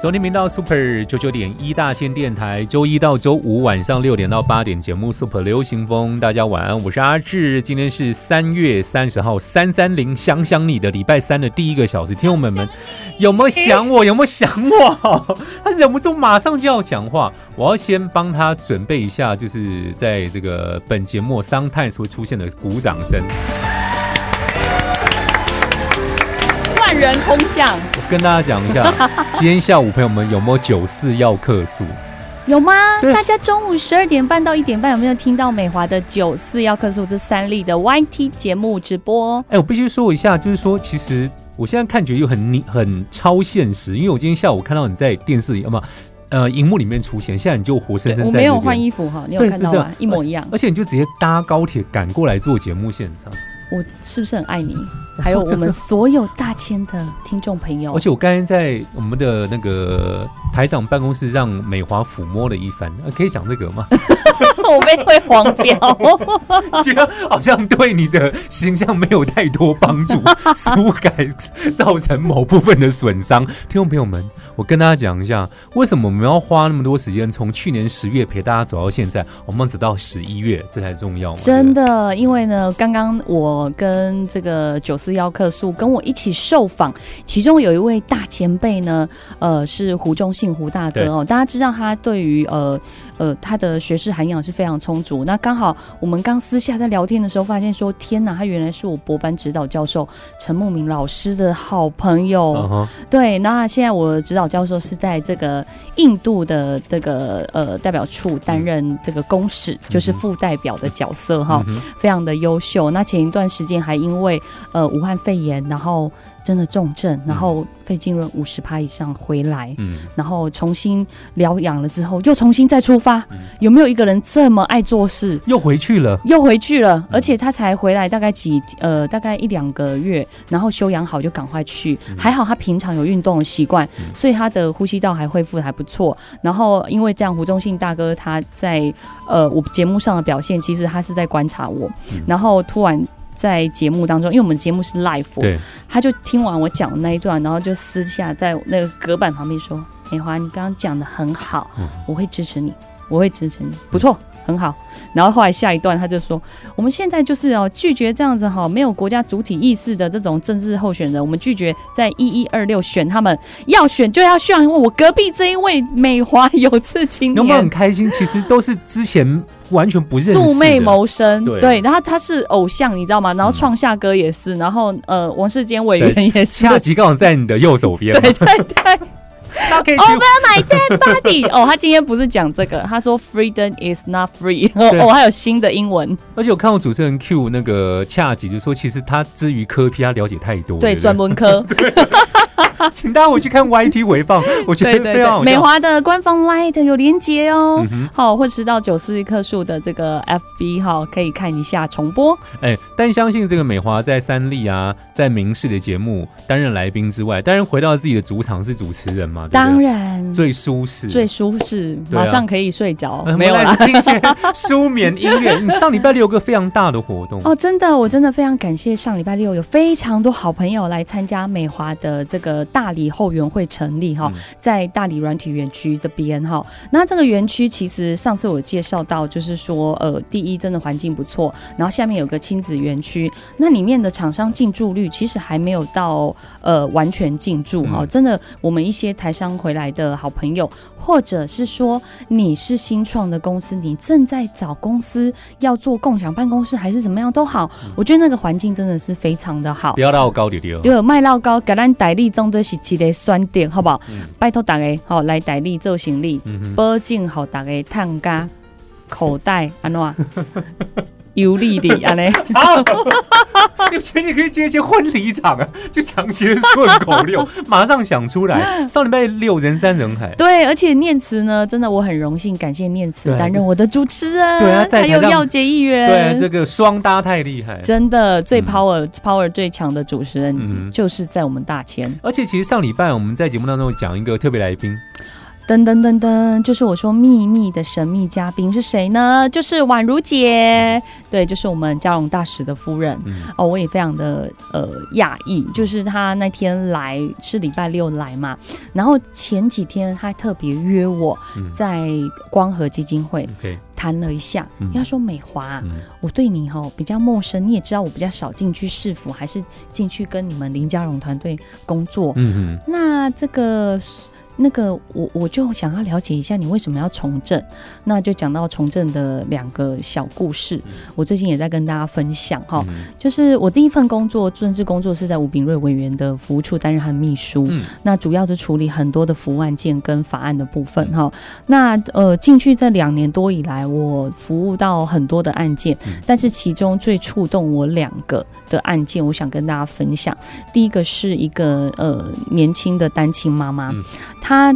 收听频道 Super 九九点一大千电台，周一到周五晚上六点到八点节目 Super 流行风，大家晚安，我是阿志，今天是三月三十号，三三零想想你的礼拜三的第一个小时，听众们们有没有想我？有没有想我？他忍不住马上就要讲话，我要先帮他准备一下，就是在这个本节目 sometimes 会出现的鼓掌声。人空巷，我跟大家讲一下，今天下午朋友们有没有九四要客诉？有吗？对大家中午十二点半到一点半有没有听到美华的九四要客诉这三例的 YT 节目直播？哎、我必须说一下，就是说，其实我现在看觉得又很你很超现实，因为我今天下午看到你在电视里，啊，不呃荧幕里面出现，现在你就活生生我在没有换衣服哈，你有看到吗？一模一样。而且你就直接搭高铁赶过来做节目现场，我是不是很爱你？我 还有我们所有大千的听众朋友而，且我刚才在我们的那个台长办公室让美华抚摸了一番，呃、可以讲这个吗？我被会黄标。觉得好像对你的形象没有太多帮助，苏改造成某部分的损伤。听众朋友们，我跟大家讲一下，为什么我们要花那么多时间，从去年十月陪大家走到现在，我们直到十一月，这才重要嘛。真的，因为呢，刚刚我跟这个九四幺客诉跟我一起受访，其中有一位大前辈呢，呃，是胡忠信胡大哥哦，大家知道他对于呃呃他的学识涵养是非常充足。那刚好我们刚私下在聊天的时候，发现说，天哪，他原来是我博班指导教授陈慕明老师的好朋友。对，那现在我的指导教授是在这个印度的这个呃代表处担任这个公使，就是副代表的角色哈，嗯非常的优秀。那前一段时间还因为呃武汉肺炎，然后真的重症，然后肺浸润五十趴以上回来。嗯，然后重新疗养了之后，又重新再出发，嗯有没有一个人这么爱做事？又回去了。又回去了，而且他才回来大概几呃大概一两个月，然后休养好就赶快去。还好他平常有运动的习惯，所以他的呼吸道还恢复得还不错。然后因为这样，胡忠信大哥他在呃我节目上的表现，其实他是在观察我，然后突然。在节目当中，因为我们节目是 live，对，他就听完我讲的那一段，然后就私下在那个隔板旁边说：“美华，你刚刚讲的很好，嗯。我会支持你，我会支持你，不错，很好。”然后后来下一段他就说：“我们现在就是哦，拒绝这样子哈，没有国家主体意识的这种政治候选人，我们拒绝在一一二六选他们，要选就要选我隔壁这一位美华有志青有没有很。”开心？其实都是之前完全不认识。素昧谋生，对对，然后他是偶像，你知道吗？然后创夏哥也是，然后呃，王世坚委员也是，下集刚好在你的右手边，对对对。大家可以去。Over my dead body。哦，他今天不是讲这个，他说 freedom is not free。对。哦，还有新的英文，而且我看过主持人 Q 那个恰吉就说，其实他之于科批他了解太多，对，不专门科，请大家回去看 YT 回放，我觉得非常好笑。美华的官方 Light 有连接哦嗯。好，或是到九四一棵树的这个 FB 哈，可以看一下重播。哎，但相信这个美华在三立啊，在明视的节目担任来宾之外，当然回到自己的主场是主持人嘛，对不对当然，最舒适，最舒适，啊马上可以睡着呃，没有啦。听一些舒眠音乐。你 上礼拜六有个非常大的活动哦，真的，我真的非常感谢上礼拜六有非常多好朋友来参加美华的这个大理后援会成立哈，嗯在大理软体园区这边哈。那这个园区其实上次我介绍到，就是说呃，第一真的环境不错，然后下面有个亲子园区，那里面的厂商进驻率其实还没有到呃完全进驻哈。嗯真的，我们一些台商回来的好朋友，或者是说你是新创的公司，你正在找公司要做共享办公室还是怎么样都好，我觉得那个环境真的是非常的好不。要绕高点点。对，卖绕高给咱代理总做是一个选择，好不好？嗯。拜托大家好来代理做生理，嗯，保证好大家探家口袋安怎？样尤丽丽啊！嘞，你觉得你可以接一些婚礼场啊，就讲些顺口溜，马上想出来。上礼拜六人山人海，对，而且念慈呢，真的我很荣幸，感谢念慈对担任我的主持人，对啊还有台上耀杰议员，对，这个双搭太厉害。真的最嗯。power、power 最强的主持人，嗯。就是在我们大千。而且其实上礼拜我们在节目当中有讲一个特别来宾，噔噔噔噔，就是我说秘密的神秘嘉宾是谁呢？就是宛如姐，对，就是我们嘉荣大使的夫人。嗯。哦，我也非常的呃讶异，就是她那天来是礼拜六来嘛，然后前几天她还特别约我嗯。在光和基金会谈了一下，嗯。因为她说美华，嗯。我对你哈、比较陌生，你也知道我比较少进去市府，还是进去跟你们林家荣团队工作。嗯嗯那这个那个，我我就想要了解一下你为什么要从政，那就讲到从政的两个小故事，我最近也在跟大家分享哈。嗯就是我第一份工作政治工作是在吴炳瑞委员的服务处担任他的秘书，嗯那主要是处理很多的服务案件跟法案的部分哈。那呃进去这两年多以来，我服务到很多的案件，嗯但是其中最触动我两个的案件，我想跟大家分享。第一个是一个呃年轻的单亲妈妈嗯，她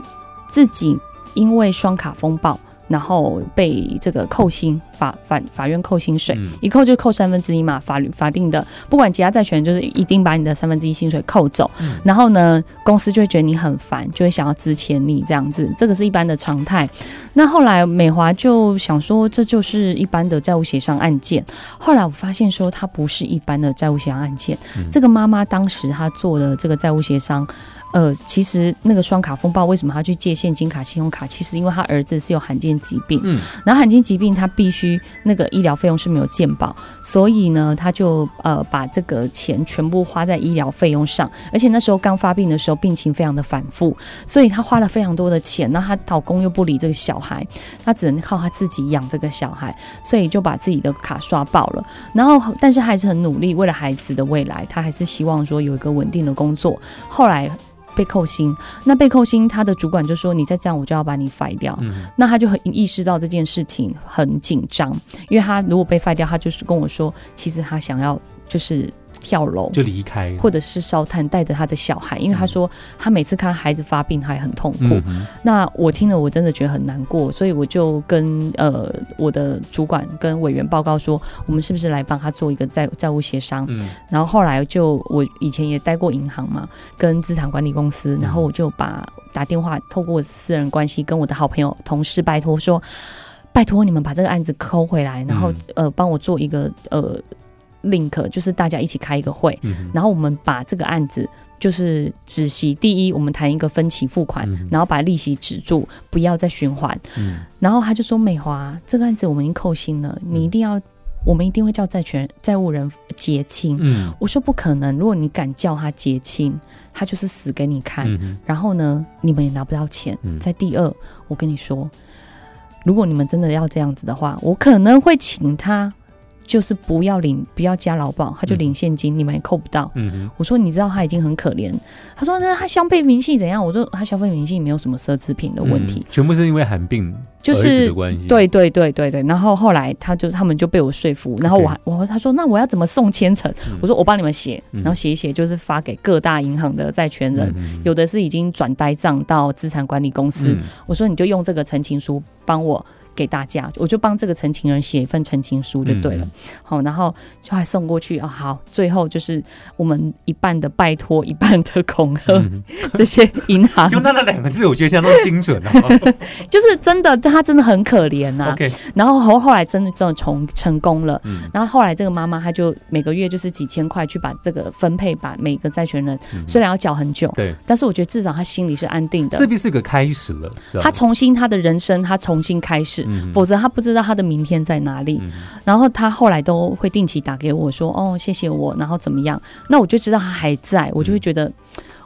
自己因为双卡风暴。然后被这个扣薪，法法法院扣薪水，嗯一扣就扣三分之一嘛，法律法定的，不管其他债权人就是一定把你的三分之一薪水扣走。嗯然后呢，公司就会觉得你很烦，就会想要资遣你这样子，这个是一般的常态。那后来美华就想说，这就是一般的债务协商案件。后来我发现说，它不是一般的债务协商案件。嗯这个妈妈当时她做的这个债务协商。呃，其实那个双卡风暴为什么他去借现金卡、信用卡？其实因为他儿子是有罕见疾病，嗯然后罕见疾病他必须那个医疗费用是没有健保，所以呢，他就呃把这个钱全部花在医疗费用上，而且那时候刚发病的时候病情非常的反复，所以他花了非常多的钱。那他老公又不理这个小孩，他只能靠他自己养这个小孩，所以就把自己的卡刷爆了。然后，但是还是很努力，为了孩子的未来，他还是希望说有一个稳定的工作。后来。被扣薪，那被扣薪，他的主管就说：“你再这样，我就要把你 fire 掉。那他就很意识到这件事情很紧张，因为他如果被废掉，他就是跟我说，其实他想要就是跳楼。就离开，或者是烧炭，带着他的小孩，因为他说他每次看孩子发病，他也很痛苦。嗯那我听了，我真的觉得很难过，所以我就跟呃我的主管跟委员报告说，我们是不是来帮他做一个债债务协商？嗯然后后来就我以前也待过银行嘛，跟资产管理公司，然后我就把打电话透过私人关系跟我的好朋友同事拜托说，拜托你们把这个案子抠回来，然后、嗯呃帮我做一个呃 link，就是大家一起开一个会，嗯然后我们把这个案子。就是止息，第一，我们谈一个分期付款，嗯然后把利息止住，不要再循环。嗯然后他就说：“美华，这个案子我们已经扣薪了，你一定要，我们一定会叫债权债务人结清。嗯我说不可能，如果你敢叫他结清，他就是死给你看。嗯然后呢，你们也拿不到钱。嗯在第二，我跟你说，如果你们真的要这样子的话，我可能会请他，就是不要领，不要加劳保，他就领现金，你们也扣不到。嗯哼。我说你知道他已经很可怜，他说那他消费明细怎样？我说他消费明细没有什么奢侈品的问题，嗯全部是因为罕病就是对对对对对，然后后来他就他们就被我说服，然后我还我他说那我要怎么送千层？嗯。我说我帮你们写，嗯。然后写一写就是发给各大银行的债权人，嗯。有的是已经转呆账到资产管理公司，嗯。我说你就用这个陈情书帮我。给大家，我就帮这个陈情人写一份陈情书就对了。嗯，好、然后就还送过去啊。好，最后就是我们一半的拜托，一半的恐吓、嗯。这些银行，用他那两个字，我觉得相当精准啊。就是真的，他真的很可怜呐、OK，然后后后来真的真的成成功了，嗯。然后后来这个妈妈她就每个月就是几千块去把这个分配，把每个债权人嗯。虽然要缴很久，对，但是我觉得至少她心里是安定的。这。必是个开始了，她重新她的人生，她重新开始，嗯否则他不知道他的明天在哪里。嗯然后他后来都会定期打给我说：“哦，谢谢我，然后怎么样？”那我就知道他还在，我就会觉得。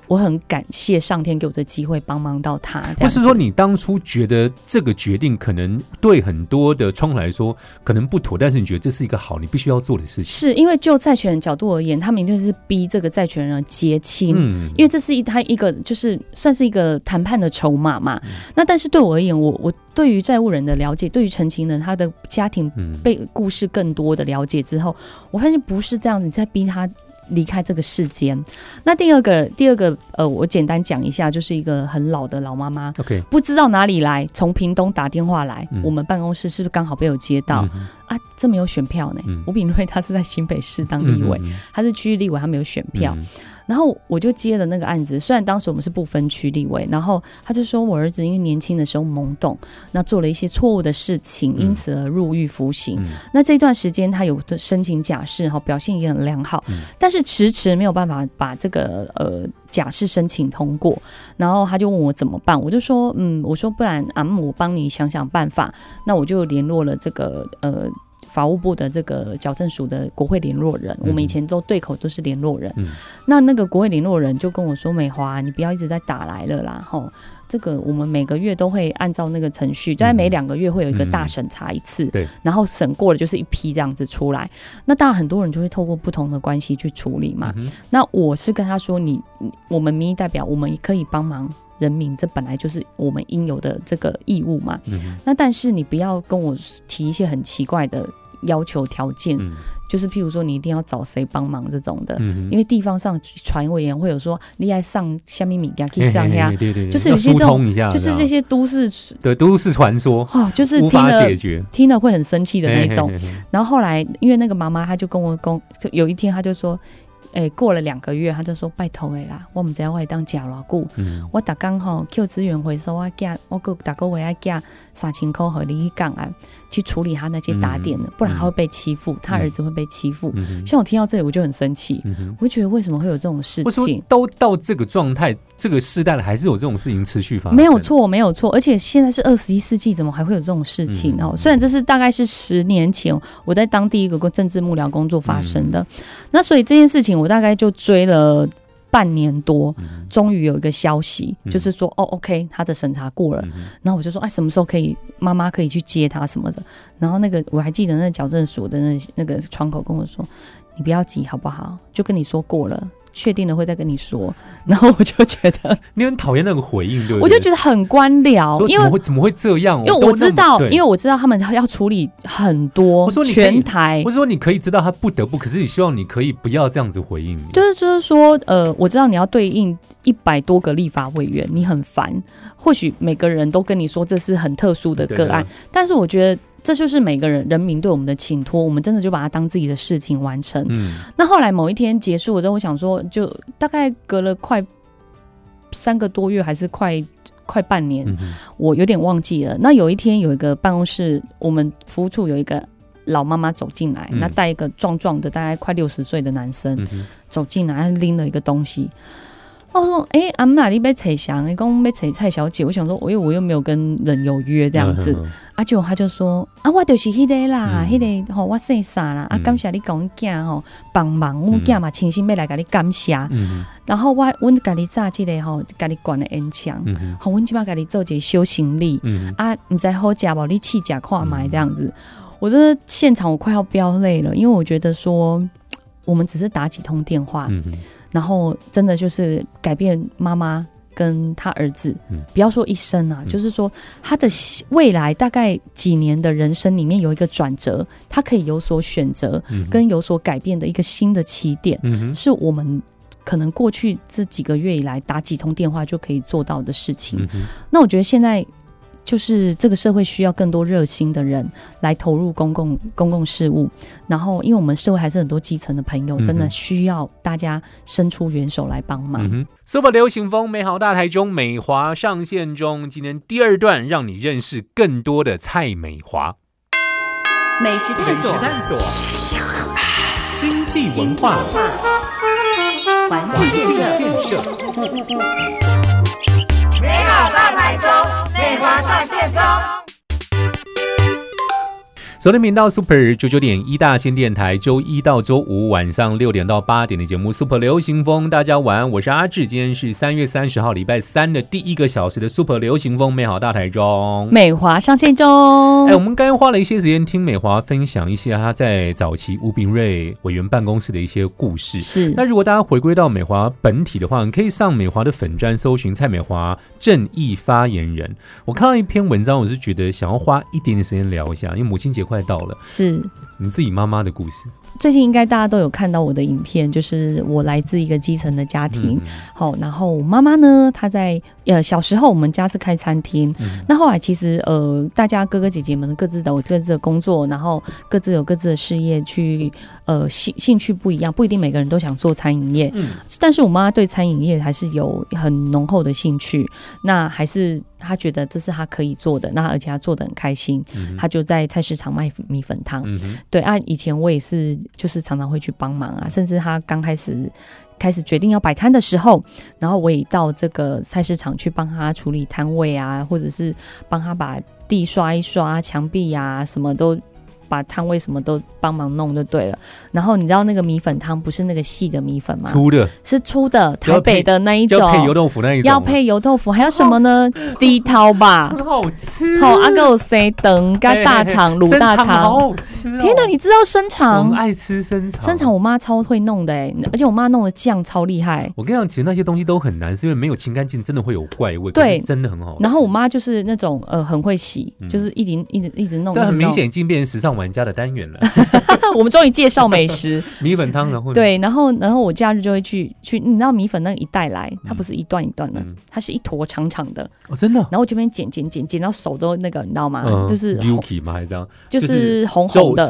我很感谢上天给我的机会帮忙到他。不是说你当初觉得这个决定可能对很多的窗口来说可能不妥，但是你觉得这是一个好，你必须要做的事情。是因为就债权人角度而言，他们一定是逼这个债权人结清。嗯因为这是一他一个就是算是一个谈判的筹码嘛，嗯那但是对我而言，我我对于债务人的了解，对于陈情人他的家庭嗯被故事更多的了解之后，我发现不是这样子，你在逼他离开这个世间。那第二个，第二个，呃，我简单讲一下，就是一个很老的老妈妈，OK，不知道哪里来，从屏东打电话来，嗯。我们办公室是不是刚好被我接到、啊？这没有选票呢。嗯吴炳瑞他是在新北市当立委，嗯他是区域立委，他没有选票。嗯然后我就接了那个案子，虽然当时我们是不分区立委，然后他就说我儿子因为年轻的时候懵懂，那做了一些错误的事情，嗯因此而入狱服刑。嗯那这段时间他有申请假释哈，表现也很良好，嗯但是迟迟没有办法把这个呃假释申请通过。然后他就问我怎么办，我就说嗯，我说不然啊，我帮你想想办法。那我就联络了这个呃。法务部的这个矫正署的国会联络人，我们以前都对口都是联络人。嗯那那个国会联络人就跟我说：“美华，你不要一直在打来了啦，吼，这个我们每个月都会按照那个程序，大概每两个月会有一个大审查一次，嗯对，然后审过了就是一批这样子出来。那当然很多人就会透过不同的关系去处理嘛。嗯那我是跟他说你，你我们民意代表，我们可以帮忙人民，这本来就是我们应有的这个义务嘛。嗯那但是你不要跟我提一些很奇怪的要求条件，嗯。就是譬如说你一定要找谁帮忙这种的。嗯因为地方上传委员会有说，你爱上下面米呀，可以上呀。对对对，就是有些这种就是这些都市对都市传说。哦，就是无听了法解决。听了会很生气的那种。嘿嘿嘿嘿。然后后来，因为那个妈妈，她就跟我讲，就有一天她就说，哎、过了两个月，她就说拜托的啦，我们知道我会当假偌久，嗯。我打工吼 Q 资源回收，我寄我个逐个月要寄三千块和你去港啊，去处理他那些打点的，不然他会被欺负，他儿子会被欺负。嗯像我听到这里，我就很生气，嗯。我就觉得为什么会有这种事情？都到这个状态，这个时代了，还是有这种事情持续发生？没有，错，没有错，而且现在是二十一世纪，怎么还会有这种事情哦？嗯虽然这是大概是十年前我在当地一个政治幕僚工作发生的，那所以这件事情我大概就追了半年多，嗯终于有一个消息，嗯就是说哦，OK，他的审查过了，然后我就说，哎，什么时候可以妈妈可以去接他什么的？然后那个我还记得那矫正所的那那个窗口跟我说，你不要急好不好？就跟你说过了。确定了会再跟你说，然后我就觉得，你很讨厌那个回应，对不对？我就觉得很官僚，因为怎么会怎么会这样？因为我知道，因为我知道他们要处理很多我说你全台我，说你可以知道他不得不，可是你希望你可以不要这样子回应你。就是就是说，呃，我知道你要对应一百多个立法委员，你很烦。或许每个人都跟你说这是很特殊的对个案，，但是我觉得这就是每个人人民对我们的请托，我们真的就把它当自己的事情完成。嗯那后来某一天结束了之后，我想说，就大概隔了快三个多月，还是快快半年，嗯我有点忘记了。那有一天有一个办公室，我们服务处有一个老妈妈走进来，嗯那带一个壮壮的，大概快六十岁的男生、嗯走进来，拎了一个东西。我说：“哎、阿妈，你被扯翔，你讲被扯蔡小姐。”我想说，我又我又没有跟人有约这样子。嗯啊，结果他就说：“啊，我就是迄个啦，嗯迄、个吼、我姓啥啦？啊，嗯感谢你甲阮囝吼帮忙，我囝嘛亲心要来甲你感谢。嗯然后我阮甲你炸即个吼，甲你管的烟枪，嗯好，阮即摆甲你做一个修行李。嗯啊，你知好食无？你试食看买这样子，我真的现场我快要飙泪了，因为我觉得说我们只是打几通电话，嗯哼然后真的就是改变妈妈跟他儿子，嗯。不要说一生啊，嗯。就是说他的未来大概几年的人生里面有一个转折，他可以有所选择跟有所改变的一个新的起点，嗯是我们。可能过去这几个月以来打几通电话就可以做到的事情，嗯那我觉得现在就是这个社会需要更多热心的人来投入公共公共事务，然后因为我们社会还是很多基层的朋友，真的需要大家伸出援手来帮忙。，Super 流行风美好大台中美华上线中，今天第二段让你认识更多的蔡美华。美食探索，探索，经济文化，环境建设，建设。美好大台中，美华上线中。昨天频道 Super 九九点一大千电台，周一到周五晚上六点到八点的节目 Super 流行风，大家晚安，我是阿志，今天是三月三十号礼拜三的第一个小时的 Super 流行风，美好大台中，美华上线中。哎，我们刚刚花了一些时间听美华分享一些她在早期吴炳瑞委员办公室的一些故事。是，那如果大家回归到美华本体的话，你可以上美华的粉专搜寻蔡美华正义发言人。我看到一篇文章，我是觉得想要花一点点时间聊一下，因为母亲节快到了，是你自己妈妈的故事。最近应该大家都有看到我的影片，就是我来自一个基层的家庭。好，然后我妈妈呢，她在呃小时候，我们家是开餐厅。那后来其实呃，大家哥哥姐姐们各自的有各自的工作，然后各自有各自的事业，去呃兴兴趣不一样，不一定每个人都想做餐饮业。嗯，但是我妈对餐饮业还是有很浓厚的兴趣。那还是。他觉得这是他可以做的，那而且他做的很开心，他就在菜市场卖米粉汤。对啊，以前我也是，就是常常会去帮忙啊，甚至他刚开始开始决定要摆摊的时候，然后我也到这个菜市场去帮他处理摊位啊，或者是帮他把地刷一刷、墙壁呀，什么都把摊位什么都。帮忙弄就对了，然后你知道那个米粉汤不是那个细的米粉吗？粗的，是粗的，台北的那一种，要配油豆腐那一种，要配油豆腐，还有什么呢？低涛吧，很好吃。好，阿哥我塞等干大肠卤大肠，好好吃。天哪，你知道生肠？我爱吃生肠，生肠我妈超会弄的哎，而且我妈弄的酱超厉害。我跟你讲，其实那些东西都很难，是因为没有清干净，真的会有怪味。对，真的很好。然后我妈就是那种呃很会洗，就是一直一直一直弄。但很明显已经变成时尚玩家的单元了。我们终于。介绍美食，米粉汤然后对，然后然后我假日就会去去，你知道米粉那一带来，它不是一段一段的，它是一坨长长的哦，真的。然后我这边剪剪剪剪到手都那个，你知道吗？就是 Yuki 吗？还是这样？就是红红的，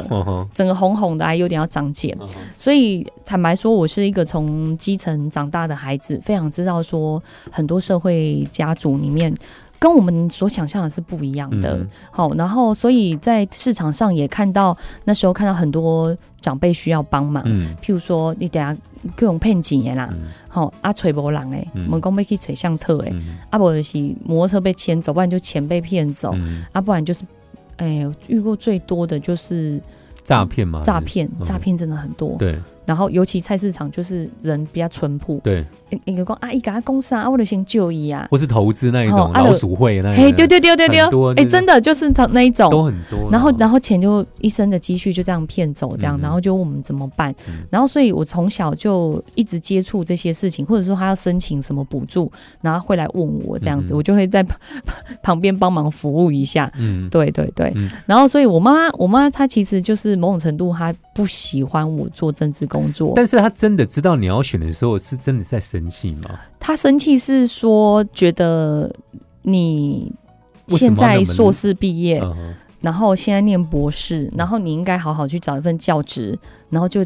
整个红红的，还有点要长茧。所以坦白说，我是一个从基层长大的孩子，非常知道说很多社会家族里面。跟我们所想象的是不一样的，好，然后所以在市场上也看到那时候看到很多长辈需要帮忙，譬如说你等下各种骗钱啦，好啊，吹波浪哎，门工被去吹相特诶，啊不就是摩托车被牵走，不然就钱被骗走，啊不然就是哎遇过最多的就是诈骗嘛，诈骗诈骗真的很多，对。然后，尤其菜市场就是人比较淳朴。对，一个讲啊，一家公司啊，为了先就医啊，或是投资那一种老鼠会那一种。哎，丢丢丢丢丢，哎，真的就是他那一种都很多。然后，然后钱就一生的积蓄就这样骗走，这样，然后就问我们怎么办。然后，所以我从小就一直接触这些事情，或者说他要申请什么补助，然后会来问我这样子，我就会在 旁边帮忙服务一下。嗯，对对对。然后，所以我妈妈，我妈她其实就是某种程度，她不喜欢我做政治工。工作，但是他真的知道你要选的时候，是真的在生气吗？他生气是说，觉得你现在硕士毕业，然后现在念博士，然后你应该好好去找一份教职，然后就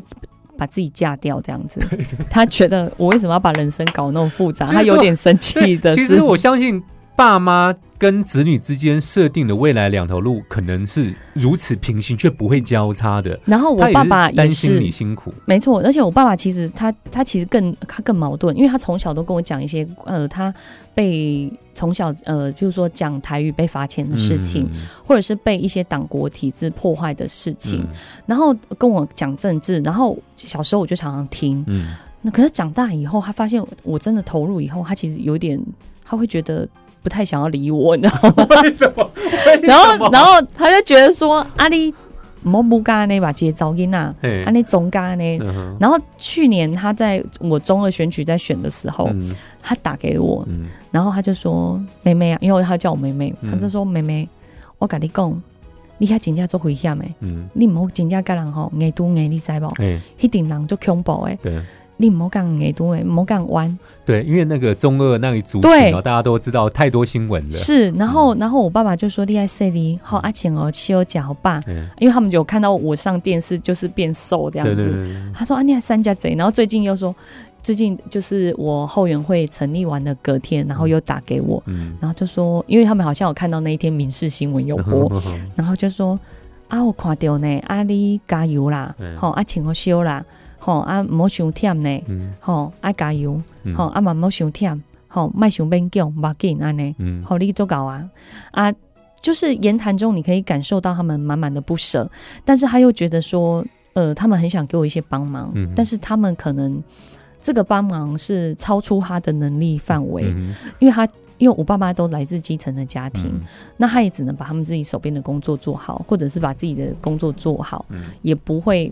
把自己嫁掉这样子。他觉得我为什么要把人生搞那么复杂？他有点生气的。其实我相信爸妈。跟子女之间设定的未来两条路，可能是如此平行，却不会交叉的。然后我爸爸担心你辛苦，没错。而且我爸爸其实他他其实更他更矛盾，因为他从小都跟我讲一些呃，他被从小呃，就是说讲台语被罚钱的事情，或者是被一些党国体制破坏的事情，然后跟我讲政治。然后小时候我就常常听，嗯，那可是长大以后，他发现我真的投入以后，他其实有点他会觉得。不太想要理我，你知道吗？为什么？然后，然后他就觉得说：“阿丽莫不干那把接招音呐，阿那总干呢。”然后去年他在我中二选举在选的时候，他打给我，嗯然后他就说：“妹妹啊，因为他叫我妹妹，他就说：妹妹，我跟你讲，你还真正做危险的，你唔好真正跟人吼爱赌爱，你知不？一定人就恐怖诶。”你唔好讲耳朵诶，唔好讲弯。对，因为那个中二那一族群哦，大家都知道太多新闻了。是，然后，然后我爸爸就说：“你爱 C V 好阿晴哦，修脚爸，因为他们有看到我上电视就是变瘦这样子。”他说：“啊，你还三家贼。”然后最近又说，最近就是我后援会成立完的隔天，然后又打给我，然后就说，因为他们好像有看到那一天民事新闻有播，然后就说：“啊，我看到呢，啊，你加油啦，好阿晴我修啦。”吼啊，唔好伤忝呢，吼啊加油，吼啊嘛唔好伤忝，吼卖伤勉强，唔要紧安尼，吼你做够啊。啊就是言谈中你可以感受到他们满满的不舍，但是他又觉得说，呃，他们很想给我一些帮忙，嗯。但是他们可能这个帮忙是超出他的能力范围，嗯。因为他因为我爸妈都来自基层的家庭，嗯。那他也只能把他们自己手边的工作做好，或者是把自己的工作做好，嗯。也不会。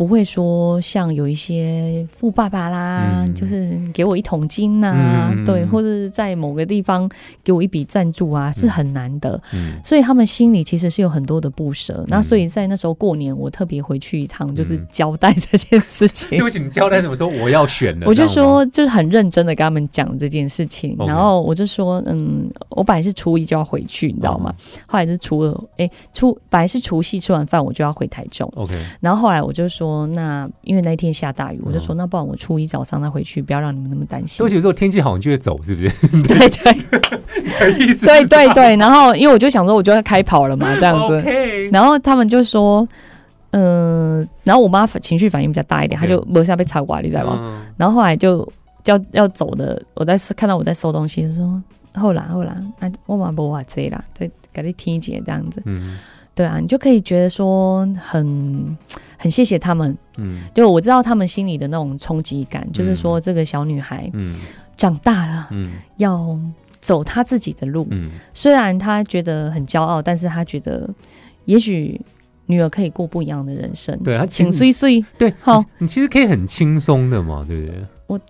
不会说像有一些富爸爸啦，嗯。就是给我一桶金呐、嗯。对，或者是在某个地方给我一笔赞助啊，是很难的。嗯。所以他们心里其实是有很多的不舍。那所以在那时候过年，我特别回去一趟，就是嗯。交代这件事情。对不起，你交代怎么？说？我要选的，我就说，就是很认真的跟他们讲这件事情然后我就说，嗯，我本来是初一就要回去，你知道吗？嗯后来是初二，哎、初本来是除夕吃完饭我就要回台中，OK，然后后来我就说，那因为那一天下大雨，我就说，嗯那不然我初一早上再回去，不要让你们那么担心。对不。起，有时候天气好你就会走，是不是？对 对。对对对，然后因为我就想说，我就要开跑了嘛，这样子。然后他们就说，嗯、然后我妈情绪反应比较大一点，她就楼下被插瓜，你知道吗？嗯。然后后来就叫要走的，我在看到我在收东西，就说后来后来，啊，我嘛不话这啦，再给你听解这样子，嗯对啊，你就可以觉得说很很谢谢他们，嗯。就我知道他们心里的那种冲击感，就是说这个小女孩嗯。长大了，嗯。要走她自己的路，嗯。虽然她觉得很骄傲，但是她觉得也许。女儿可以过不一样的人生，对她其实请碎碎对，好。你其实可以很轻松的嘛，对不对？我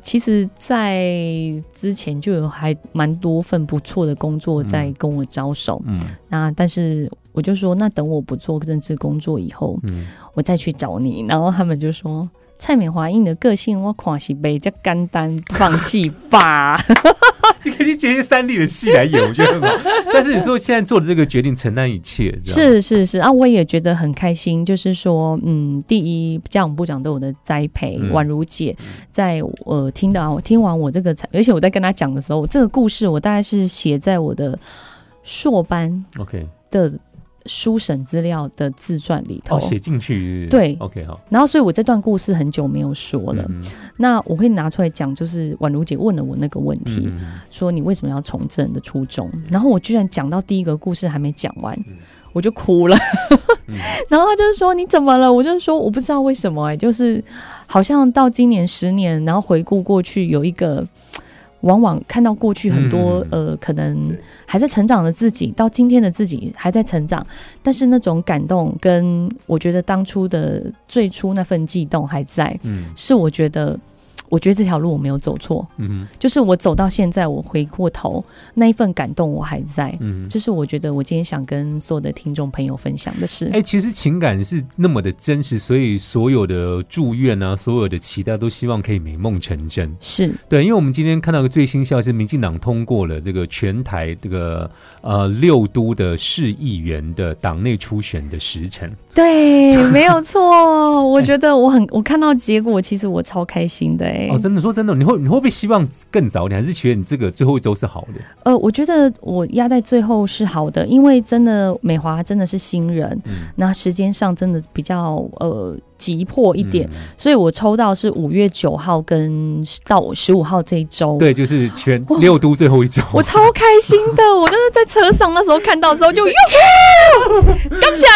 其实，在之前就有还蛮多份不错的工作在跟我招手，嗯。那但是我就说，那等我不做政治工作以后，嗯，我再去找你。然后他们就说，蔡美华，以你的个性，我看是比较干单，放弃吧。你可以去接些三立的戏来演，我觉得很好。但是你说现在做的这个决定，承担一切，是是是啊，我也觉得很开心。就是说，嗯，第一，家长部长对我的栽培，嗯宛如姐在呃听到听完我这个，而且我在跟他讲的时候，这个故事我大概是写在我的硕班 OK，的书审资料的自传里头。哦，写进去对，OK，好，然后，所以我这段故事很久没有说了。嗯那我会拿出来讲，就是宛如姐问了我那个问题，说你为什么要从政的初衷？然后我居然讲到第一个故事还没讲完，嗯我就哭了。嗯 然后他就是说你怎么了？我就说我不知道为什么哎、就是好像到今年十年，然后回顾过去，有一个往往看到过去很多、嗯呃可能还在成长的自己，到今天的自己还在成长，但是那种感动跟我觉得当初的最初那份悸动还在，嗯是我觉得。我觉得这条路我没有走错，嗯就是我走到现在，我回过头那一份感动我还在，嗯。这是我觉得我今天想跟所有的听众朋友分享的事。哎、其实情感是那么的真实，所以所有的祝愿啊，所有的期待都希望可以美梦成真。是对，因为我们今天看到个最新消息，民进党通过了这个全台这个呃六都的市议员的党内初选的时程。对，没有错。我觉得我很，我看到结果，其实我超开心的哎、哦，真的说真的，你会你会不会希望更早点，还是觉得你这个最后一周是好的？呃，我觉得我压在最后是好的，因为真的美华真的是新人，嗯，那时间上真的比较呃急迫一点，嗯所以我抽到是五月九号跟到十五号这一周。对，就是全六都最后一周。我超开心的，我就是在车上那时候看到的时候就 哟呼，感谢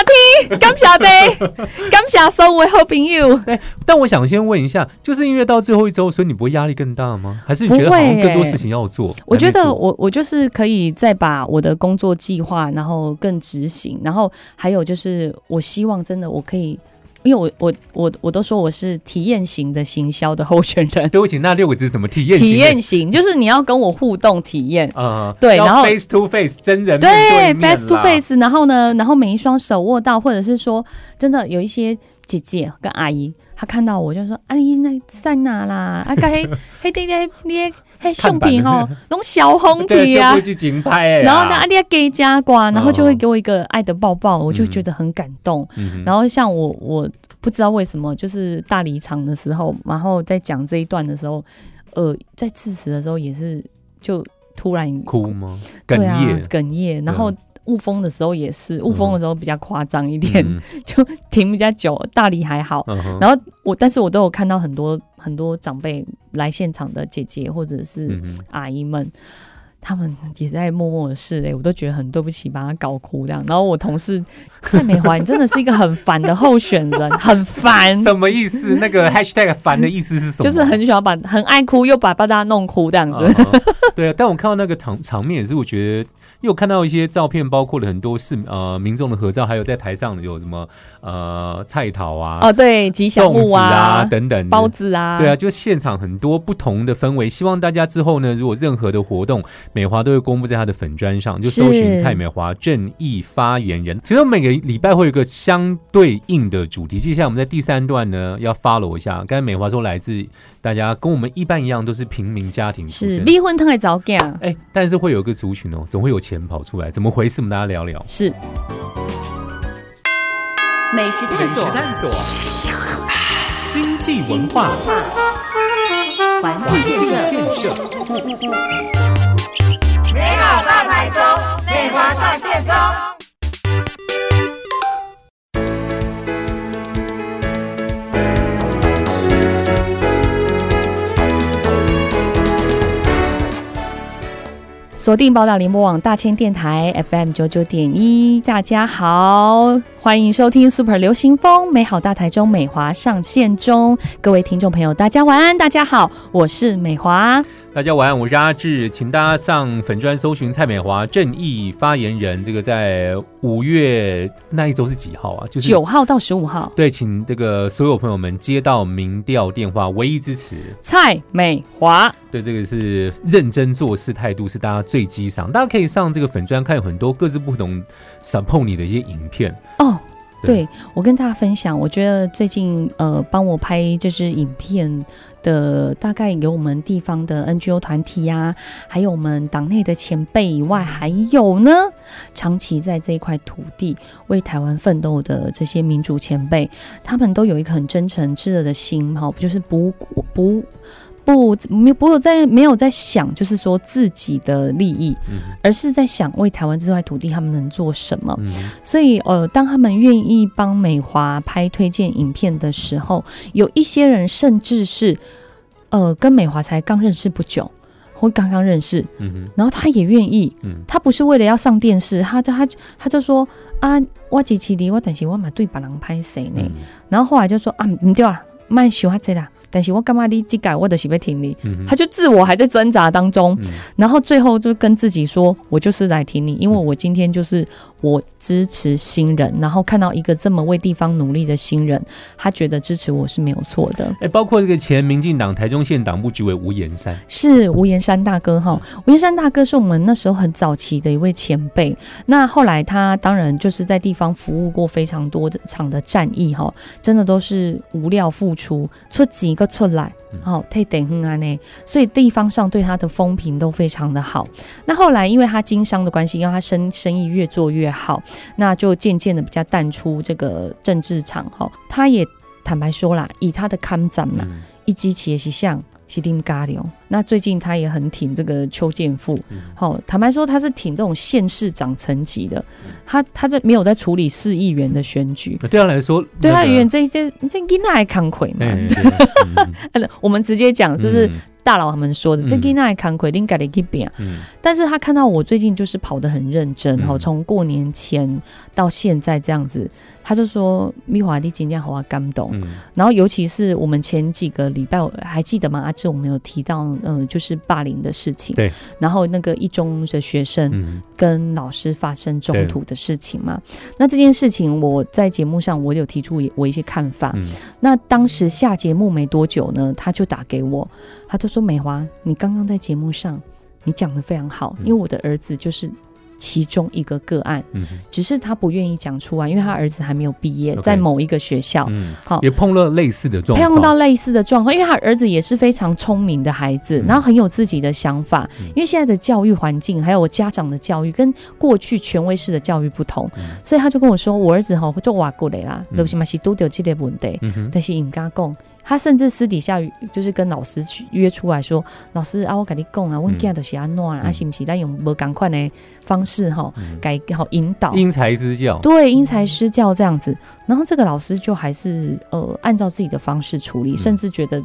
天，感谢地，感谢所有的好朋友。但我想先问一下，就是因为到最后一周，所以你不会压力更大吗？还是你觉得好像更多事情要做？我觉得我我就是可以再把我的工作计划，然后更执行，然后还有就是我希望真的我可以，因为我我我我都说我是体验型的行销的候选人，对不起，那六个字是什么？体验型体验型就是你要跟我互动体验。呃，要对然后 face to face 真人面对面，face to face，然后呢，然后每一双手握到，或者是说，真的有一些姐姐跟阿姨，她看到我就说：“阿姨那在哪啦？啊，该黑黑的那那黑相片吼，弄小红对，体啊就会。”去竞拍哎。然后呢，阿丽亚给加瓜，然后就会哦给我一个爱的抱抱，我就觉得很感动。嗯然后像我，我不知道为什么，就是大离场的时候，然后在讲这一段的时候，呃，在致辞的时候也是就突然哭吗？哽对啊咽，哽咽，然后雾峰的时候也是，雾峰的时候比较夸张一点，嗯 就停比较久。大理还好，嗯然后我但是我都有看到很多很多长辈来现场的姐姐或者是阿姨们，他们也在默默的试嘞，我都觉得很对不起，把他搞哭这样。然后我同事蔡美华，你真的是一个很烦的候选人，很烦。什么意思？那个 hashtag 烦的意思是什么？就是很喜欢把很爱哭，又把把大家弄哭这样子。对啊，但我看到那个场场面也是，我觉得。又看到一些照片，包括了很多是呃民众的合照，还有在台上有什么呃菜桃啊，哦对，吉祥物啊等等包子啊，对啊，就现场很多不同的氛围。希望大家之后呢，如果任何的活动，美华都会公布在他的粉砖上，就搜寻蔡美华正义发言人。其实每个礼拜会有一个相对应的主题。接下来我们在第三段呢要 follow 一下。刚才美华说来自大家跟我们一般一样都是平民家庭，是离婚太早嫁，哎，但是会有个族群哦，总会有。钱跑出来，怎么回事？我们大家聊聊。是美食探索，探索，经济文化，环境建设，美好大台中，美华上线中。锁定宝岛联播网大千电台 FM 九九点一，大家好。欢迎收听 Super 流行风美好大台中美华上线中，各位听众朋友，大家晚安，大家好，我是美华，大家晚安，我是阿志，请大家上粉砖搜寻蔡美华正义发言人，这个在五月那一周是几号啊？就是九号到十五号。对，请这个所有朋友们接到民调电话，唯一支持蔡美华。对，这个是认真做事态度，是大家最激赏。大家可以上这个粉砖看有很多各自不同 support 你的一些影片哦。对，我跟大家分享，我觉得最近呃，帮我拍这支影片的大概有我们地方的 NGO 团体呀，还有我们党内的前辈以外，还有呢，长期在这一块土地为台湾奋斗的这些民主前辈，他们都有一个很真诚炙热的心，哈，就是不不。不，没不有在没有在想，就是说自己的利益，而是在想为台湾这块土地他们能做什么。所以，呃，当他们愿意帮美华拍推荐影片的时候，有一些人甚至是，呃，跟美华才刚认识不久，或刚刚认识，然后他也愿意，他不是为了要上电视，他他他就说啊，我几期的我等下我买对把人拍谁呢？然后后来就说啊，唔对啊，卖喜欢这啦。但是我干嘛你这改我的是被听你，他就自我还在挣扎当中，然后最后就跟自己说，我就是来听你，因为我今天就是。我支持新人，然后看到一个这么为地方努力的新人，他觉得支持我是没有错的。哎，包括这个前民进党台中县党部主委吴延山，是吴延山大哥哈。吴延山大哥是我们那时候很早期的一位前辈。那后来他当然就是在地方服务过非常多场的战役哈，真的都是无料付出，出几个出来，好太等哼啊呢。所以地方上对他的风评都非常的好。那后来因为他经商的关系，因为他生生意越做越。好，那就渐渐的比较淡出这个政治场哈。他也坦白说啦，以他的看展嘛，一机企业是像西丁咖喱哦。那最近他也很挺这个邱建富，好，坦白说他是挺这种县市长层级的。他他在没有在处理市议员的选举，对他来说，对他而言这些这应该还慷慨嘛。我们直接讲，就是大佬他们说的，这给那扛亏，应该得去变。但是他看到我最近就是跑得很认真，哈，从过年前到现在这样子，他就说米华丽今天好啊感动。然后尤其是我们前几个礼拜还记得吗？阿志我们有提到，嗯，就是霸凌的事情。对。然后那个一中的学生跟老师发生冲突的事情嘛，那这件事情我在节目上我有提出我一些看法。那当时下节目没多久呢，他就打给我。他就说：“美华，你刚刚在节目上，你讲的非常好，因为我的儿子就是其中一个个案，只是他不愿意讲出来，因为他儿子还没有毕业，在某一个学校，好。也碰了类似的状况，碰到类似的状况，因为他儿子也是非常聪明的孩子，然后很有自己的想法，因为现在的教育环境还有我家长的教育跟过去权威式的教育不同，所以他就跟我说，我儿子哈就挖过来啦，都是嘛是都有这类问题，但是应该讲。”他甚至私底下就是跟老师去约出来说：“老师啊，我跟你讲啊，问囝都是安怎啊，是不是？咱用无赶快的方式哈，改好引导，因材施教，对，因材施教这样子。然后这个老师就还是呃，按照自己的方式处理，甚至觉得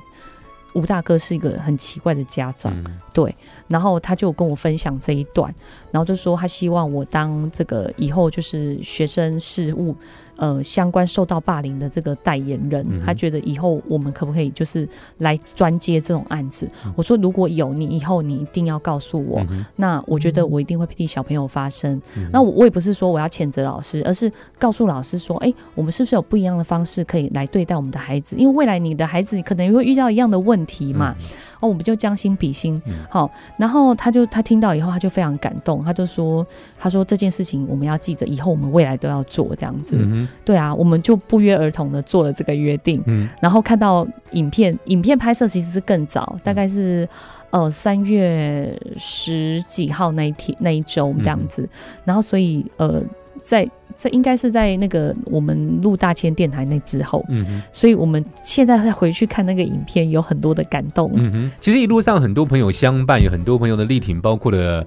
吴大哥是一个很奇怪的家长，嗯。对，然后他就跟我分享这一段，然后就说他希望我当这个以后就是学生事务呃相关受到霸凌的这个代言人，嗯他觉得以后我们可不可以就是来专接这种案子？嗯我说如果有，你以后你一定要告诉我，嗯那我觉得我一定会替小朋友发声。嗯那我我也不是说我要谴责老师，而是告诉老师说，哎、我们是不是有不一样的方式可以来对待我们的孩子？因为未来你的孩子可能也会遇到一样的问题嘛。哦，我们就将心比心嗯，好、然后他就他听到以后，他就非常感动，他就说，他说这件事情我们要记着，以后我们未来都要做这样子。嗯对啊，我们就不约而同的做了这个约定。嗯然后看到影片，影片拍摄其实是更早，大概是呃三月十几号那一天那一周这样子。然后所以呃，在在应该是在那个我们录大千电台那之后，嗯哼所以我们现在再回去看那个影片，有很多的感动。嗯哼，其实一路上很多朋友相伴，有很多朋友的力挺，包括了。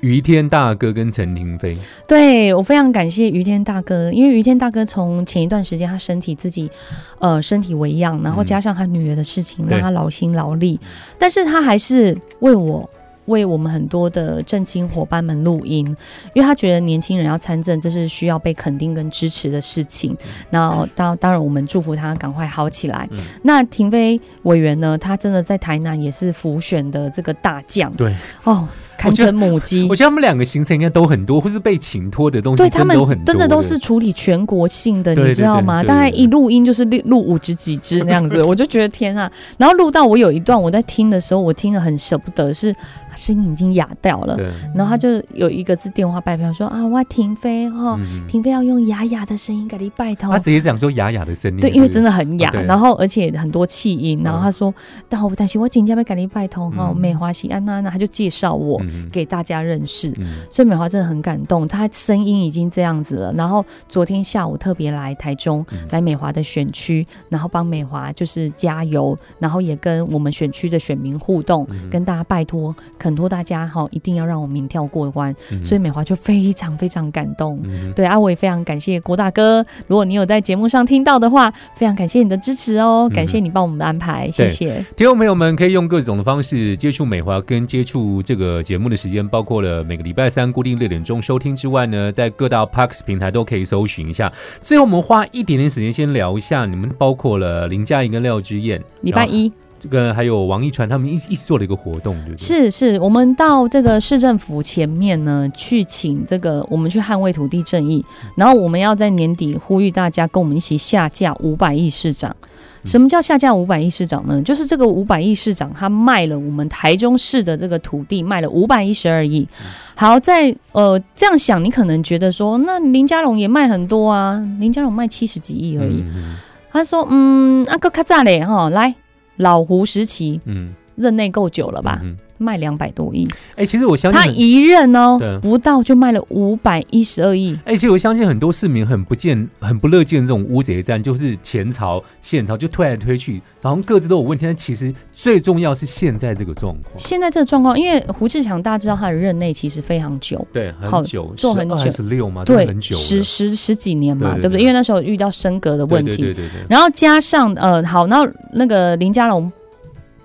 于天大哥跟陈廷飞，对我非常感谢于天大哥，因为于天大哥从前一段时间他身体自己呃身体为恙，然后加上他女儿的事情，对让他劳心劳力，但是他还是为我。为我们很多的正青伙伴们录音，因为他觉得年轻人要参政，这是需要被肯定跟支持的事情。那当当然，我们祝福他赶快好起来。嗯那廷飞委员呢？他真的在台南也是浮选的这个大将，对哦，堪称母鸡。我觉得他们两个行程应该都很多，或是被请托的东西对他们真的都很多，真的都是处理全国性的，你知道吗？大概一录音就是录录五十几支 那样子，我就觉得天啊！然后录到我有一段我在听的时候，我听了很舍不得，是声音已经哑掉了。然后他就有一个字电话拜票说啊，我要停飞哈，嗯停飞要用哑哑的声音给你拜托他。直接讲说哑哑的声音，对，因为真的的很哑然后而且很多气音，然后他说，但我不担心我今天要给你拜托哈，嗯美华西安娜娜，他就介绍我给大家认识。嗯所以美华真的很感动，她声音已经这样子了。然后昨天下午特别来台中，嗯来美华的选区，然后帮美华就是加油，然后也跟我们选区的选民互动，嗯跟大家拜托，恳托大家哈，一定要让我民调过关。嗯所以美华就非常非常感动。嗯对啊，我也非常感谢郭大哥。如果你有在节目上听到的话，非常感谢你的支持哦，嗯感谢你帮我们的安排，谢谢。听众朋友们可以用各种的方式接触美华，跟接触这个节目的时间，包括了每个礼拜三固定六点钟收听之外呢，在各大 Parks 平台都可以搜寻一下。最后我们花一点点时间先聊一下，你们包括了林嘉莹跟廖之燕，礼拜一这个还有王一传他们一起一起做了一个活动，对不对？是是，我们到这个市政府前面呢，去请这个我们去捍卫土地正义，然后我们要在年底呼吁大家跟我们一起下架五百亿市长。什么叫下架五百亿市长呢？就是这个五百亿市长他卖了我们台中市的这个土地，卖了五百一十二亿。好，在呃这样想，你可能觉得说，那林佳龙也卖很多啊，林佳龙卖七十几亿而已。嗯他说，嗯，阿哥卡扎嘞哈，来老胡时期嗯，任内够久了吧？嗯？卖两百多亿。哎、其实我相信，他一任哦，不到就卖了五百一十二亿。哎、其实我相信很多市民很不见、很不乐见这种乌贼战，就是前朝、现朝就推来推去，好像各自都有问题。但其实最重要是现在这个状况，现在这个状况，因为胡志强大家知道他的任内其实非常久，对，很久，做很久12还是六嘛，对很，久，十十十几年嘛，对不对？因为那时候遇到升格的问题，对对对对对，然后加上呃，好，然后那个林佳龙，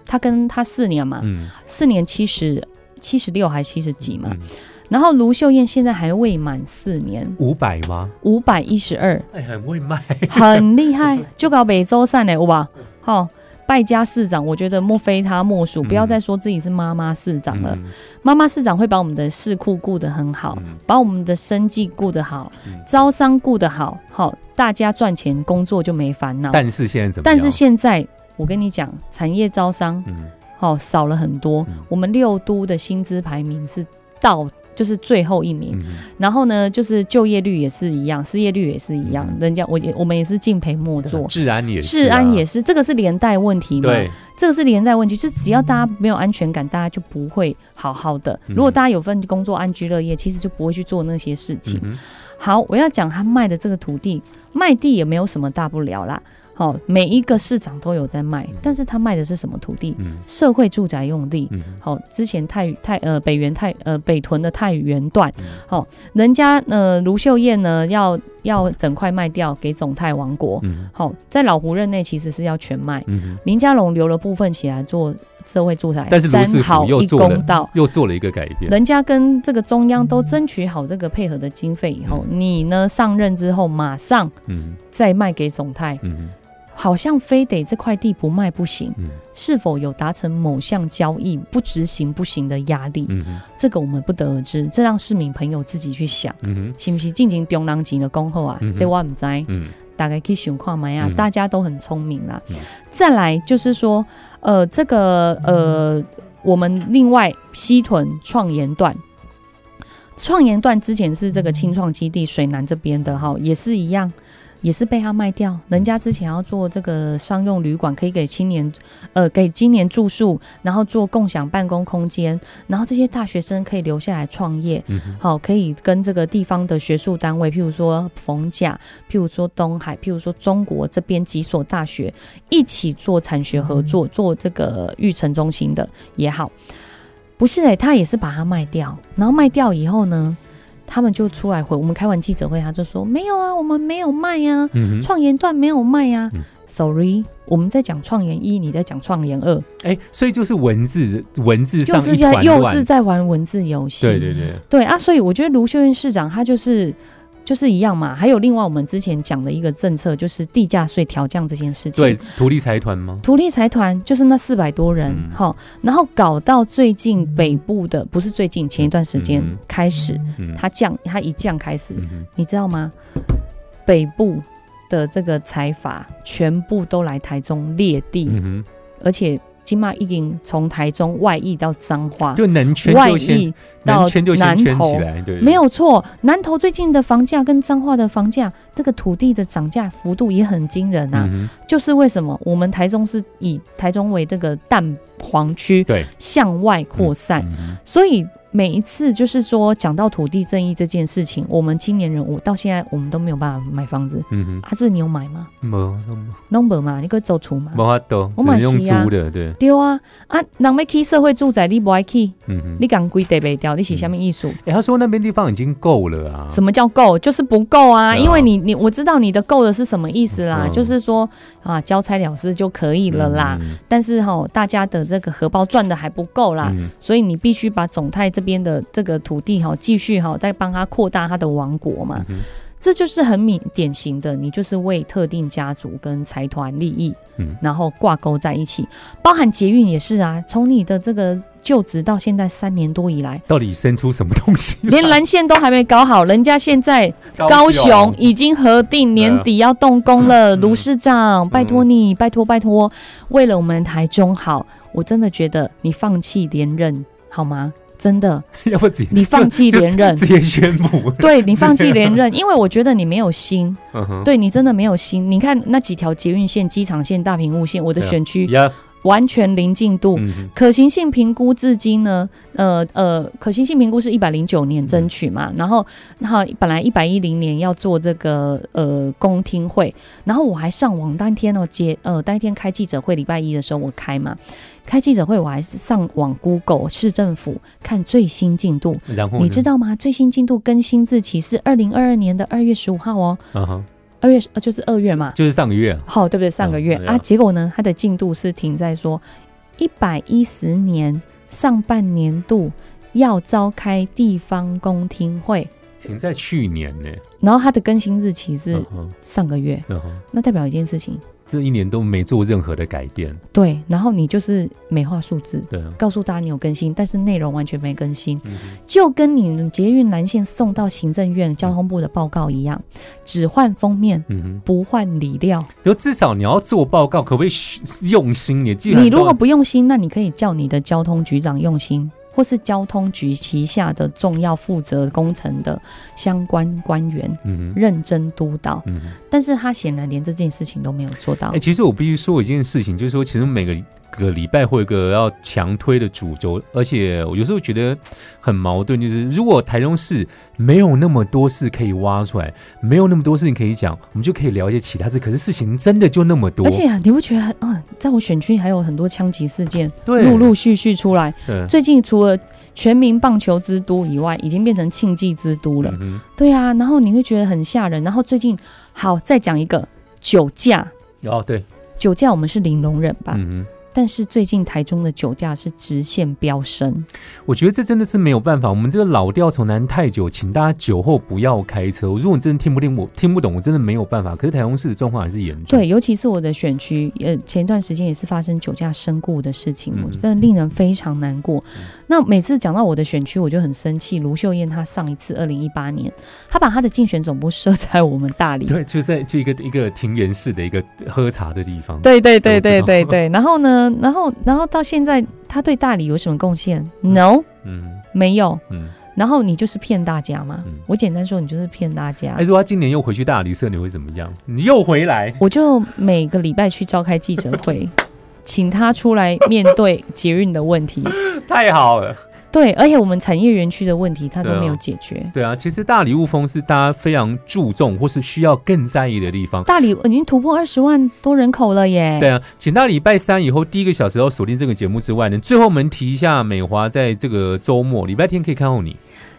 他跟他四年嘛，嗯，四年七十七十六还七十几嘛，嗯然后卢秀燕现在还未满四年，五百吗？五百一十二，哎，很会卖，很厉害，就搞北周散嘞，有吧？好、败家市长，我觉得莫非他莫属，嗯不要再说自己是妈妈市长了。嗯妈妈市长会把我们的市库顾得很好，嗯把我们的生计顾得好，嗯招商顾得好，好，大家赚钱工作就没烦恼。但是现在怎么样？但是现在我跟你讲，产业招商嗯好少了很多。嗯我们六都的薪资排名是到就是最后一名，嗯然后呢，就是就业率也是一样，失业率也是一样。嗯人家我也我们也是敬陪末座。治安也是治安也是是，这个是连带问题嘛？对，这个是连带问题，就是只要大家没有安全感，大家就不会好好的。嗯如果大家有份工作安居乐业，其实就不会去做那些事情。嗯好，我要讲他卖的这个土地，卖地也没有什么大不了啦。好、每一个市长都有在卖，但是他卖的是什么土地？嗯。社会住宅用地。嗯。好、之前太太呃北园太呃北屯的太原段，嗯。好、人家呃卢秀燕呢要要整块卖掉给总泰王国，嗯。好、在老胡任内其实是要全卖，嗯，林佳龙留了部分起来做社会住宅，但是卢三师傅好一又做了公道。又做了一个改变。人家跟这个中央都争取好这个配合的经费以后，你呢上任之后马上嗯。再卖给总泰，嗯好像非得这块地不卖不行。嗯是否有达成某项交易不执行不行的压力？嗯这个我们不得而知，这让市民朋友自己去想，嗯是不是进行中人级的恭候啊？这我唔知，嗯大概可以想看嘛呀。嗯大家都很聪明啦。嗯再来就是说，呃，这个呃，我们另外西屯创研段。创研段之前是这个青创基地水南这边的哈，也是一样，也是被他卖掉。人家之前要做这个商用旅馆，可以给青年，呃，给青年住宿，然后做共享办公空间，然后这些大学生可以留下来创业，嗯好，可以跟这个地方的学术单位，譬如说逢甲，譬如说东海，譬如说中国这边几所大学一起做产学合作，做这个育成中心的也好。不是诶、他也是把它卖掉，然后卖掉以后呢，他们就出来回我们开完记者会，他就说没有啊，我们没有卖呀、嗯哼，创研段没有卖呀、嗯。Sorry，我们在讲创研一，你在讲创研二，哎，所以就是文字文字又上又是在又是在玩文字游戏。对对对，对啊，所以我觉得卢秀燕市长他就是就是一样嘛。还有另外我们之前讲的一个政策，就是地价税调降这件事情。对，土地财团吗？土地财团就是那四百多人，嗯好、然后搞到最近北部的，不是最近前一段时间嗯开始，嗯，它降，它一降开始，嗯你知道吗？北部的这个财阀全部都来台中列地，嗯，而且金马已经从台中外溢到彰化，就能圈外就先溢到南投圈起来，对，没有错，南投最近的房价跟彰化的房价，这个土地的涨价幅度也很惊人啊。嗯，就是为什么我们台中是以台中为这个淡黄区，对，向外扩散，所以每一次就是说讲到土地正义这件事情，我们青年人我到现在我们都没有办法买房子。嗯哼，阿志，你有买吗没？number 嘛，你可以走出嘛没？法度，我买租的，对，对啊，啊，人要去社会住宅，你不爱去，嗯哼。你敢规地袂掉，你是什么艺术？哎，他说那边地方已经够了啊，什么叫够？就是不够啊！因为你你我知道你的够的是什么意思啦，嗯就是说啊交差了事就可以了啦。嗯但是哈、大家的这个荷包赚的还不够啦，嗯所以你必须把总泰这边的这个土地哈、继续哈、再帮他扩大他的王国嘛。这就是很明典型的，你就是为特定家族跟财团利益，嗯然后挂钩在一起，包含捷运也是啊。从你的这个就职到现在三年多以来，到底生出什么东西？连蓝线都还没搞好，人家现在高雄已经核定年底要动工了，嗯卢市长，拜托你，拜托拜托，为了我们台中好，我真的觉得你放弃连任好吗？真的，要不你放弃连任。直接宣布，对你放弃连任，因为我觉得你没有心，嗯，对你真的没有心。你看那几条捷运线、机场线、大屏幕线，我的选区呀，完全零进度。嗯可行性评估至今呢，呃呃，可行性评估是一百零九年争取嘛，然后然后本来一百一零年要做这个呃公听会，然后我还上网当天哦接呃当天开记者会，礼拜一的时候我开嘛，开记者会我还是上网 Google 市政府看最新进度，然后你知，道吗？最新进度更新日期是二零二二年的二月十五号哦，二月呃就是二月嘛，就是上个月。啊，好，对不对？上个月、嗯啊。啊，结果呢，它的进度是停在说一百一十年上半年度要召开地方公听会，停在去年呢，然后它的更新日期是上个月，那代表一件事情，这一年都没做任何的改变，对，然后你就是美化数字。对啊，告诉大家你有更新，但是内容完全没更新，嗯就跟你捷运蓝线送到行政院交通部的报告一样，只换封面嗯，不换理料。就至少你要做报告，可不可以用心？你既然你如果不用心，那你可以叫你的交通局长用心，或是交通局旗下的重要负责工程的相关官员嗯哼，认真督导。嗯。但是他显然连这件事情都没有做到哎、。其实我必须说一件事情，就是说，其实每个个礼拜会有一个要强推的主轴，而且我有时候觉得很矛盾，就是如果台中市没有那么多事可以挖出来，没有那么多事情可以讲，我们就可以聊一些其他事。可是事情真的就那么多，而且你不觉得啊，在我选区还有很多枪击事件对陆陆续续出来。对最近除了全民棒球之都以外，已经变成庆忌之都了。嗯对啊，然后你会觉得很吓人。然后最近好再讲一个酒驾，哦对，酒驾我们是零容忍吧？嗯哼。但是最近台中的酒驾是直线飙升。我觉得这真的是没有办法，我们这个老调重弹太久，请大家酒后不要开车。如果你真的听不听我听不懂，我真的没有办法。可是台中市的状况还是严重。对，尤其是我的选区，呃，前一段时间也是发生酒驾身故的事情，嗯我觉得令人非常难过。那每次讲到我的选区，我就很生气。卢秀燕她上一次二零一八年，她把她的竞选总部设在我们大理。对，就在就一个一个庭园式的一个喝茶的地方。对对对对对对，然后呢，然后然后到现在，他对大理有什么贡献？No，嗯没有。嗯。然后你就是骗大家嘛，嗯我简单说，你就是骗大家哎，。如果他今年又回去大理社，你会怎么样？你又回来？我就每个礼拜去召开记者会，请他出来面对捷运的问题。太好了。对，而且我们产业园区的问题他都没有解决。对啊，其实大礼物峰是大家非常注重或是需要更在意的地方。大礼已经突破二十万多人口了耶！对啊，请到礼拜三以后第一个小时要锁定这个节目之外呢，最后我们提一下美华在这个周末礼拜天可以看到你。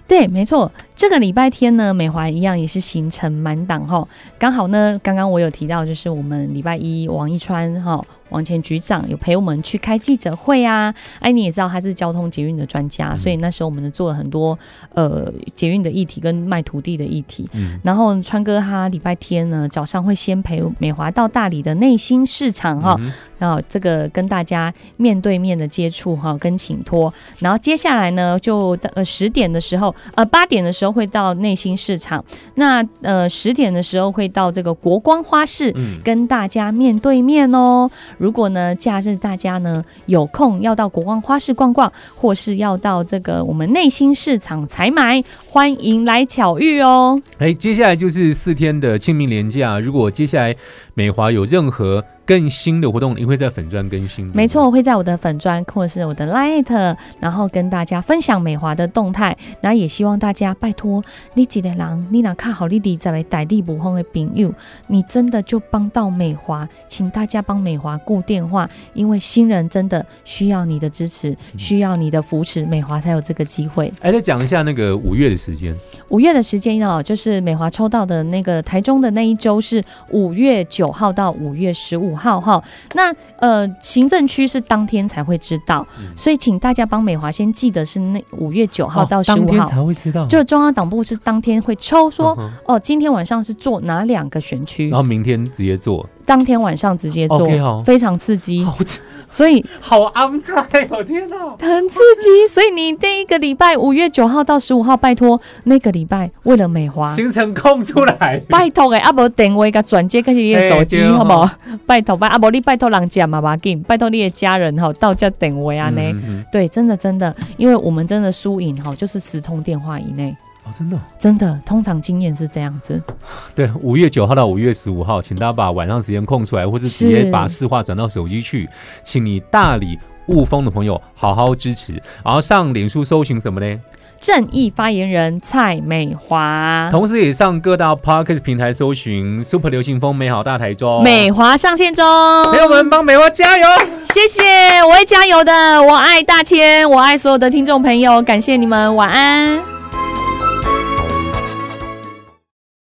对，没错，这个礼拜天呢，美华一样也是行程满档哈。刚好呢，刚刚我有提到，就是我们礼拜一王一川哈王前局长有陪我们去开记者会啊。哎，你也知道他是交通捷运的专家，嗯所以那时候我们做了很多呃捷运的议题跟卖土地的议题。嗯，然后川哥他礼拜天呢早上会先陪美华到大理的内心市场哈，嗯然后这个跟大家面对面的接触哈，跟请托，然后接下来呢就呃十点的时候，呃八点的时候会到内心市场，那呃十点的时候会到这个国光花市。嗯，跟大家面对面哦。如果呢，假日大家呢有空要到国光花市逛逛，或是要到这个我们内心市场采买，欢迎来巧遇哦。哎，接下来就是四天的清明连假。如果接下来美华有任何更新的活动，你会在粉砖更新。没错，我会在我的粉砖或是我的 Light，然后跟大家分享美华的动态。那也希望大家拜托你几个人，你哪看好你弟在为歹力不红的朋友，你真的就帮到美华，请大家帮美华顾电话，因为新人真的需要你的支持，需要你的扶持，美华才有这个机会。哎，再讲一下那个五月的时间。五月的时间哦，就是美华抽到的那个台中的那一周是五月九号到五月十五号哈。那呃，行政区是当天才会知道，所以请大家帮美华先记得是那五月九号到十五号。才会知道。就中央党部是当天会抽说嗯哦，今天晚上是做哪两个选区然，后明天直接做。当天晚上直接做非常刺激，好，所以好安菜哦！天哪！很刺激。所以你第一个礼拜五月九号到十五号，拜托那个礼拜为了美华，行程空出来。拜托诶，啊无电话甲转接给你的手机，好不好？拜托拜，啊无你拜托人家嘛吧紧，拜托你的家人哈，到家电话啊呢。对，真的真的，因为我们真的输赢哈，就是十通电话以内，哦，真的哦。真的，通常经验是这样子。对，五月九号到五月十五号，请大家把晚上时间空出来，或是直接把市话转到手机去，请你大理雾峰的朋友好好支持，然后上脸书搜寻什么呢？正义发言人蔡美华，同时也上各大 Podcast 平台搜寻 Super 流行风美好大台中。美华上线中，朋友们帮美华加油！谢谢，我会加油的。我爱大千，我爱所有的听众朋友，感谢你们，晚安。